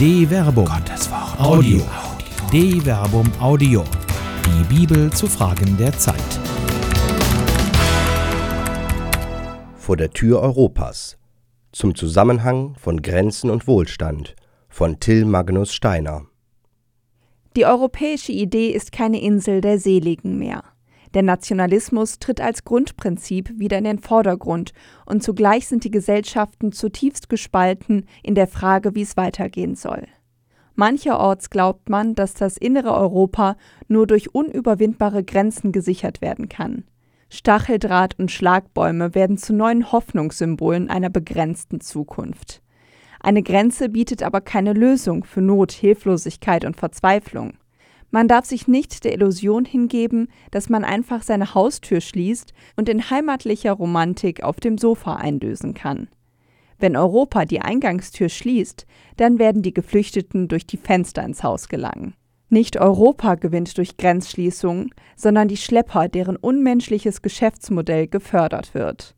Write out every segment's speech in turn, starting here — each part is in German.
De Verbum. Gottes Wort. Audio. De Verbum Audio. Die Bibel zu Fragen der Zeit. Vor der Tür Europas. Zum Zusammenhang von Grenzen und Wohlstand von Till Magnus Steiner. Die europäische Idee ist keine Insel der Seligen mehr. Der Nationalismus tritt als Grundprinzip wieder in den Vordergrund und zugleich sind die Gesellschaften zutiefst gespalten in der Frage, wie es weitergehen soll. Mancherorts glaubt man, dass das innere Europa nur durch unüberwindbare Grenzen gesichert werden kann. Stacheldraht und Schlagbäume werden zu neuen Hoffnungssymbolen einer begrenzten Zukunft. Eine Grenze bietet aber keine Lösung für Not, Hilflosigkeit und Verzweiflung. Man darf sich nicht der Illusion hingeben, dass man einfach seine Haustür schließt und in heimatlicher Romantik auf dem Sofa eindösen kann. Wenn Europa die Eingangstür schließt, dann werden die Geflüchteten durch die Fenster ins Haus gelangen. Nicht Europa gewinnt durch Grenzschließungen, sondern die Schlepper, deren unmenschliches Geschäftsmodell gefördert wird.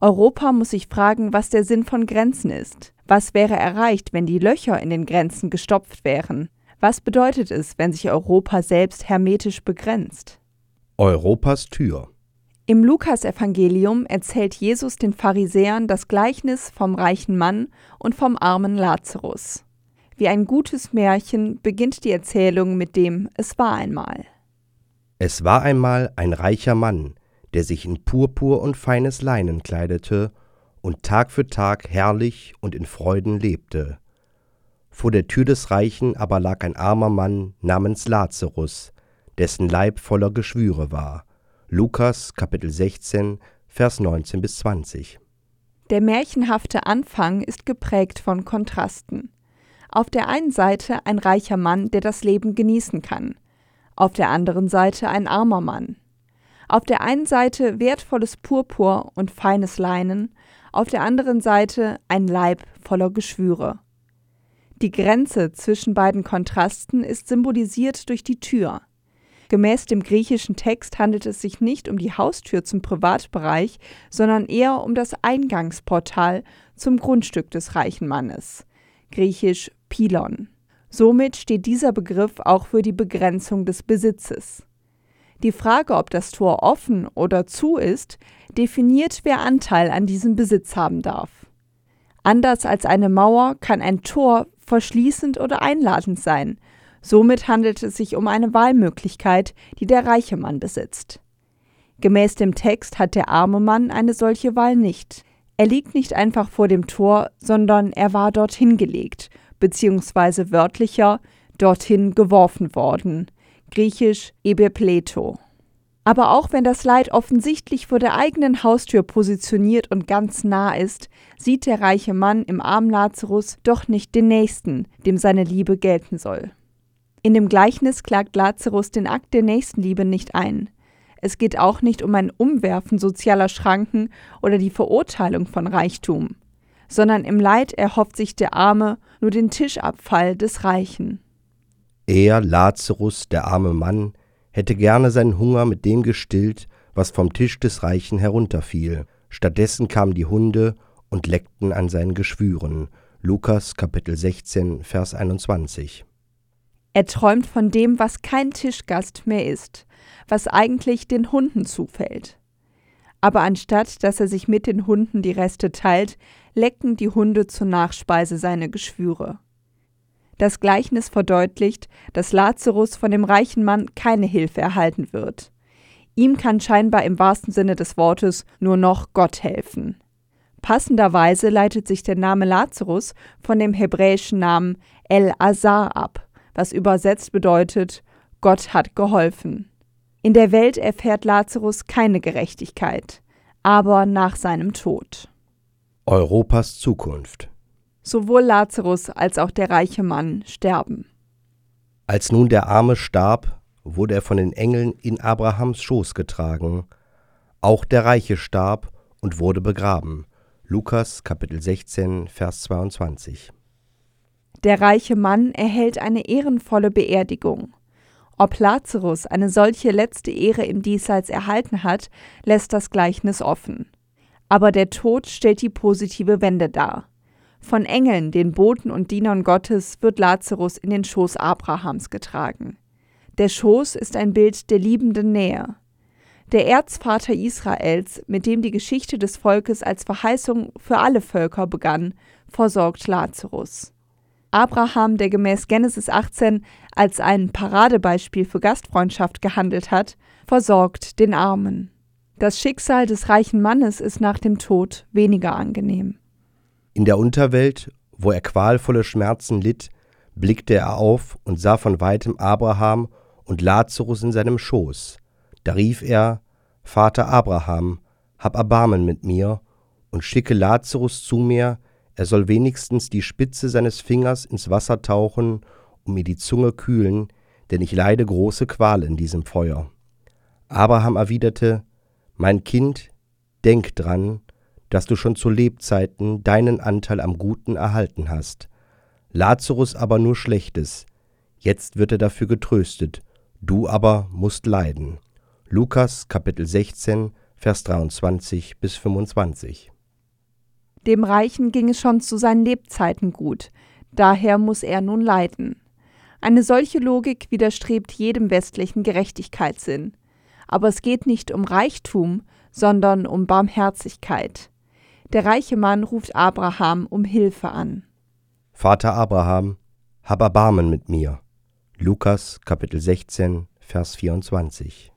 Europa muss sich fragen, was der Sinn von Grenzen ist. Was wäre erreicht, wenn die Löcher in den Grenzen gestopft wären? Was bedeutet es, wenn sich Europa selbst hermetisch begrenzt? Europas Tür. Im Lukasevangelium erzählt Jesus den Pharisäern das Gleichnis vom reichen Mann und vom armen Lazarus. Wie ein gutes Märchen beginnt die Erzählung mit dem Es war einmal. Es war einmal ein reicher Mann, der sich in Purpur und feines Leinen kleidete und Tag für Tag herrlich und in Freuden lebte. Vor der Tür des Reichen aber lag ein armer Mann namens Lazarus, dessen Leib voller Geschwüre war. Lukas Kapitel 16, Vers 19 bis 20. Der märchenhafte Anfang ist geprägt von Kontrasten. Auf der einen Seite ein reicher Mann, der das Leben genießen kann. Auf der anderen Seite ein armer Mann. Auf der einen Seite wertvolles Purpur und feines Leinen, auf der anderen Seite ein Leib voller Geschwüre. Die Grenze zwischen beiden Kontrasten ist symbolisiert durch die Tür. Gemäß dem griechischen Text handelt es sich nicht um die Haustür zum Privatbereich, sondern eher um das Eingangsportal zum Grundstück des reichen Mannes. Griechisch Pilon. Somit steht dieser Begriff auch für die Begrenzung des Besitzes. Die Frage, ob das Tor offen oder zu ist, definiert, wer Anteil an diesem Besitz haben darf. Anders als eine Mauer kann ein Tor verschließend oder einladend sein. Somit handelt es sich um eine Wahlmöglichkeit, die der reiche Mann besitzt. Gemäß dem Text hat der arme Mann eine solche Wahl nicht. Er liegt nicht einfach vor dem Tor, sondern er war dorthin gelegt, beziehungsweise wörtlicher dorthin geworfen worden. Griechisch ebepleto. Aber auch wenn das Leid offensichtlich vor der eigenen Haustür positioniert und ganz nah ist, sieht der reiche Mann im armen Lazarus doch nicht den Nächsten, dem seine Liebe gelten soll. In dem Gleichnis klagt Lazarus den Akt der Nächstenliebe nicht ein. Es geht auch nicht um ein Umwerfen sozialer Schranken oder die Verurteilung von Reichtum, sondern im Leid erhofft sich der Arme nur den Tischabfall des Reichen. Er, Lazarus, der arme Mann, hätte gerne seinen Hunger mit dem gestillt, was vom Tisch des Reichen herunterfiel. Stattdessen kamen die Hunde und leckten an seinen Geschwüren. Lukas Kapitel 16, Vers 21. Er träumt von dem, was kein Tischgast mehr ist, was eigentlich den Hunden zufällt. Aber anstatt dass er sich mit den Hunden die Reste teilt, lecken die Hunde zur Nachspeise seine Geschwüre. Das Gleichnis verdeutlicht, dass Lazarus von dem reichen Mann keine Hilfe erhalten wird. Ihm kann scheinbar im wahrsten Sinne des Wortes nur noch Gott helfen. Passenderweise leitet sich der Name Lazarus von dem hebräischen Namen El Azar ab, was übersetzt bedeutet Gott hat geholfen. In der Welt erfährt Lazarus keine Gerechtigkeit, aber nach seinem Tod. Europas Zukunft Sowohl Lazarus als auch der reiche Mann sterben. Als nun der Arme starb, wurde er von den Engeln in Abrahams Schoß getragen. Auch der Reiche starb und wurde begraben. Lukas Kapitel 16, Vers 22. Der reiche Mann erhält eine ehrenvolle Beerdigung. Ob Lazarus eine solche letzte Ehre im Diesseits erhalten hat, lässt das Gleichnis offen. Aber der Tod stellt die positive Wende dar. Von Engeln, den Boten und Dienern Gottes, wird Lazarus in den Schoß Abrahams getragen. Der Schoß ist ein Bild der liebenden Nähe. Der Erzvater Israels, mit dem die Geschichte des Volkes als Verheißung für alle Völker begann, versorgt Lazarus. Abraham, der gemäß Genesis 18 als ein Paradebeispiel für Gastfreundschaft gehandelt hat, versorgt den Armen. Das Schicksal des reichen Mannes ist nach dem Tod weniger angenehm. In der Unterwelt, wo er qualvolle Schmerzen litt, blickte er auf und sah von weitem Abraham und Lazarus in seinem Schoß. Da rief er, Vater Abraham, hab Erbarmen mit mir und schicke Lazarus zu mir, er soll wenigstens die Spitze seines Fingers ins Wasser tauchen und mir die Zunge kühlen, denn ich leide große Qual in diesem Feuer. Abraham erwiderte, Mein Kind, denk dran, dass du schon zu Lebzeiten deinen Anteil am Guten erhalten hast. Lazarus aber nur Schlechtes. Jetzt wird er dafür getröstet, du aber musst leiden. Lukas Kapitel 16, Vers 23 bis 25. Dem Reichen ging es schon zu seinen Lebzeiten gut, daher muss er nun leiden. Eine solche Logik widerstrebt jedem westlichen Gerechtigkeitssinn. Aber es geht nicht um Reichtum, sondern um Barmherzigkeit. Der reiche Mann ruft Abraham um Hilfe an. Vater Abraham, hab Erbarmen mit mir. Lukas Kapitel 16, Vers 24.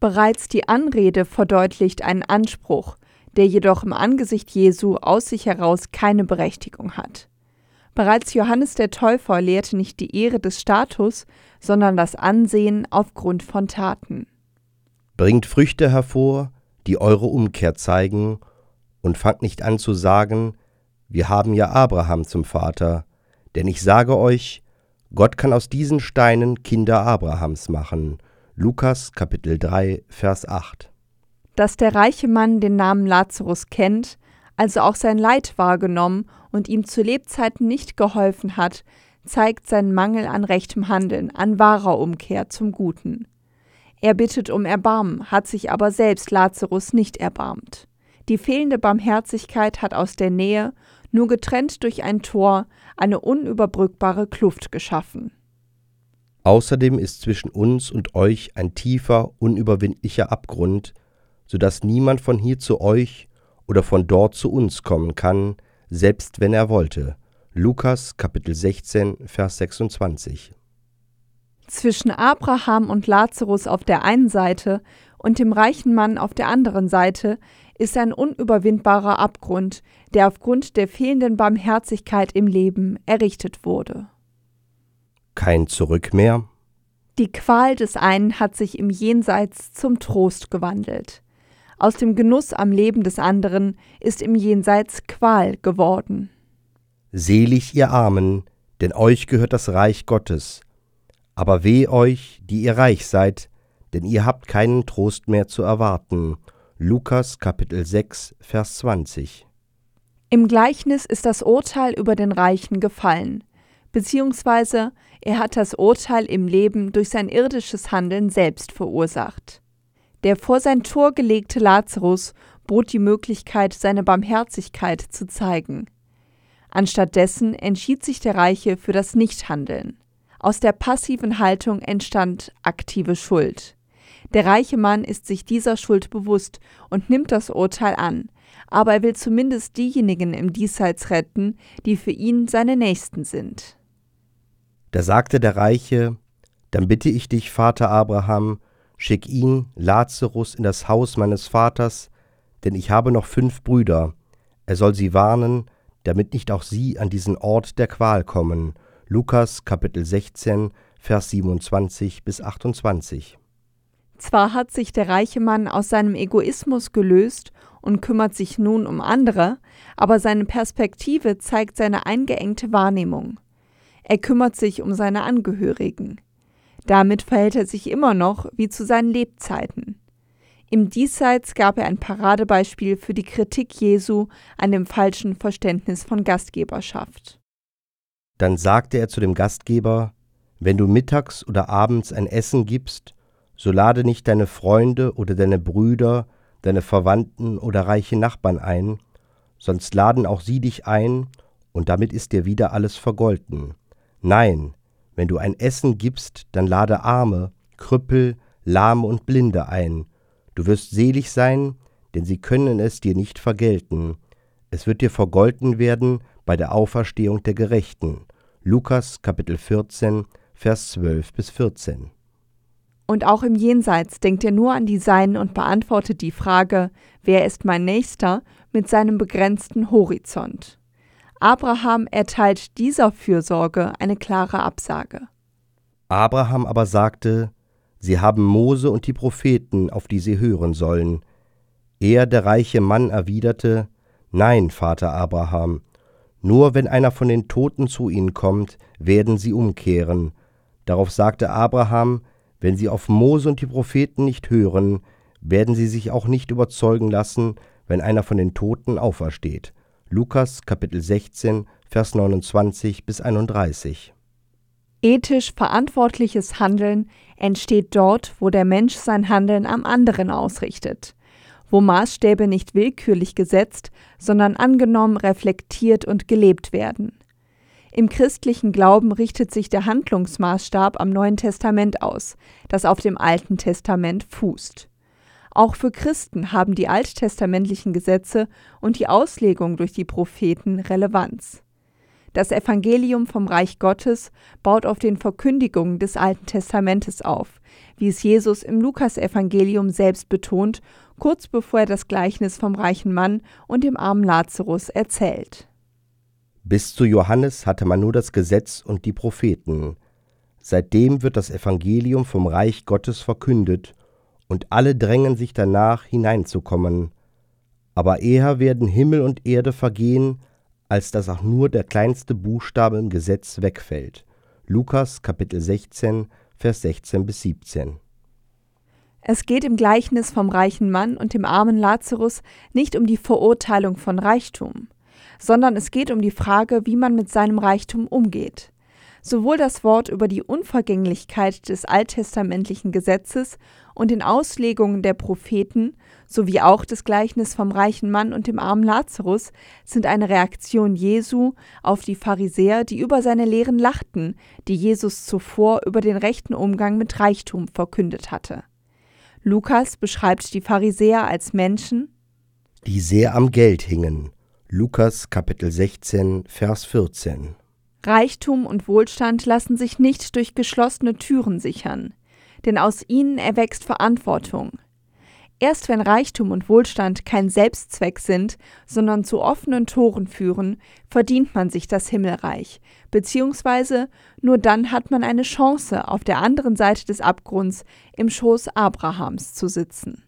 Bereits die Anrede verdeutlicht einen Anspruch, der jedoch im Angesicht Jesu aus sich heraus keine Berechtigung hat. Bereits Johannes der Täufer lehrte nicht die Ehre des Status, sondern das Ansehen aufgrund von Taten. Bringt Früchte hervor, die eure Umkehr zeigen und fangt nicht an zu sagen, wir haben ja Abraham zum Vater, denn ich sage euch, Gott kann aus diesen Steinen Kinder Abrahams machen. Lukas Kapitel 3, Vers 8. Dass der reiche Mann den Namen Lazarus kennt, also auch sein Leid wahrgenommen und ihm zu Lebzeiten nicht geholfen hat, zeigt seinen Mangel an rechtem Handeln, an wahrer Umkehr zum Guten. Er bittet um Erbarmen, hat sich aber selbst Lazarus nicht erbarmt. Die fehlende Barmherzigkeit hat aus der Nähe, nur getrennt durch ein Tor, eine unüberbrückbare Kluft geschaffen. Außerdem ist zwischen uns und euch ein tiefer, unüberwindlicher Abgrund, so dass niemand von hier zu euch oder von dort zu uns kommen kann, selbst wenn er wollte. Lukas Kapitel 16, Vers 26. Zwischen Abraham und Lazarus auf der einen Seite und dem reichen Mann auf der anderen Seite ist ein unüberwindbarer Abgrund, der aufgrund der fehlenden Barmherzigkeit im Leben errichtet wurde. Kein Zurück mehr? Die Qual des einen hat sich im Jenseits zum Trost gewandelt. Aus dem Genuss am Leben des anderen ist im Jenseits Qual geworden. Selig ihr Armen, denn euch gehört das Reich Gottes. Aber weh euch, die ihr reich seid, denn ihr habt keinen Trost mehr zu erwarten. Lukas Kapitel 6, Vers 20. Im Gleichnis ist das Urteil über den Reichen gefallen, beziehungsweise er hat das Urteil im Leben durch sein irdisches Handeln selbst verursacht. Der vor sein Tor gelegte Lazarus bot die Möglichkeit, seine Barmherzigkeit zu zeigen. Anstattdessen entschied sich der Reiche für das Nichthandeln. Aus der passiven Haltung entstand aktive Schuld. Der reiche Mann ist sich dieser Schuld bewusst und nimmt das Urteil an, aber er will zumindest diejenigen im Diesseits retten, die für ihn seine Nächsten sind. Da sagte der Reiche, Dann bitte ich dich, Vater Abraham, schick ihn, Lazarus, in das Haus meines Vaters, denn ich habe noch fünf Brüder, er soll sie warnen, damit nicht auch sie an diesen Ort der Qual kommen. Lukas Kapitel 16, Vers 27 bis 28. Zwar hat sich der reiche Mann aus seinem Egoismus gelöst und kümmert sich nun um andere, aber seine Perspektive zeigt seine eingeengte Wahrnehmung. Er kümmert sich um seine Angehörigen. Damit verhält er sich immer noch wie zu seinen Lebzeiten. Im Diesseits gab er ein Paradebeispiel für die Kritik Jesu an dem falschen Verständnis von Gastgeberschaft. Dann sagte er zu dem Gastgeber, wenn du mittags oder abends ein Essen gibst, so lade nicht deine Freunde oder deine Brüder, deine Verwandten oder reiche Nachbarn ein, sonst laden auch sie dich ein, und damit ist dir wieder alles vergolten. Nein, wenn du ein Essen gibst, dann lade Arme, Krüppel, Lahme und Blinde ein. Du wirst selig sein, denn sie können es dir nicht vergelten. Es wird dir vergolten werden bei der Auferstehung der Gerechten. Lukas Kapitel 14, Vers 12 bis 14. Und auch im Jenseits denkt er nur an die Seinen und beantwortet die Frage, wer ist mein Nächster, mit seinem begrenzten Horizont. Abraham erteilt dieser Fürsorge eine klare Absage. Abraham aber sagte, Sie haben Mose und die Propheten, auf die sie hören sollen. Er, der reiche Mann, erwiderte, Nein, Vater Abraham, nur wenn einer von den Toten zu ihnen kommt, werden sie umkehren. Darauf sagte Abraham, wenn sie auf Mose und die Propheten nicht hören, werden sie sich auch nicht überzeugen lassen, wenn einer von den Toten aufersteht. Lukas Kapitel 16, Vers 29 bis 31. Ethisch verantwortliches Handeln entsteht dort, wo der Mensch sein Handeln am anderen ausrichtet, wo Maßstäbe nicht willkürlich gesetzt, sondern angenommen, reflektiert und gelebt werden. Im christlichen Glauben richtet sich der Handlungsmaßstab am Neuen Testament aus, das auf dem Alten Testament fußt. Auch für Christen haben die alttestamentlichen Gesetze und die Auslegung durch die Propheten Relevanz. Das Evangelium vom Reich Gottes baut auf den Verkündigungen des Alten Testamentes auf, wie es Jesus im Lukasevangelium selbst betont, kurz bevor er das Gleichnis vom reichen Mann und dem armen Lazarus erzählt. Bis zu Johannes hatte man nur das Gesetz und die Propheten. Seitdem wird das Evangelium vom Reich Gottes verkündet, und alle drängen sich danach hineinzukommen. Aber eher werden Himmel und Erde vergehen, als dass auch nur der kleinste Buchstabe im Gesetz wegfällt. Lukas Kapitel 16, Vers 16 bis 17. Es geht im Gleichnis vom reichen Mann und dem armen Lazarus nicht um die Verurteilung von Reichtum, sondern es geht um die Frage, wie man mit seinem Reichtum umgeht. Sowohl das Wort über die Unvergänglichkeit des alttestamentlichen Gesetzes und den Auslegungen der Propheten sowie auch das Gleichnis vom reichen Mann und dem armen Lazarus sind eine Reaktion Jesu auf die Pharisäer, die über seine Lehren lachten, die Jesus zuvor über den rechten Umgang mit Reichtum verkündet hatte. Lukas beschreibt die Pharisäer als Menschen, die sehr am Geld hingen. Lukas Kapitel 16, Vers 14. Reichtum und Wohlstand lassen sich nicht durch geschlossene Türen sichern, denn aus ihnen erwächst Verantwortung. Erst wenn Reichtum und Wohlstand kein Selbstzweck sind, sondern zu offenen Toren führen, verdient man sich das Himmelreich, beziehungsweise nur dann hat man eine Chance, auf der anderen Seite des Abgrunds im Schoß Abrahams zu sitzen.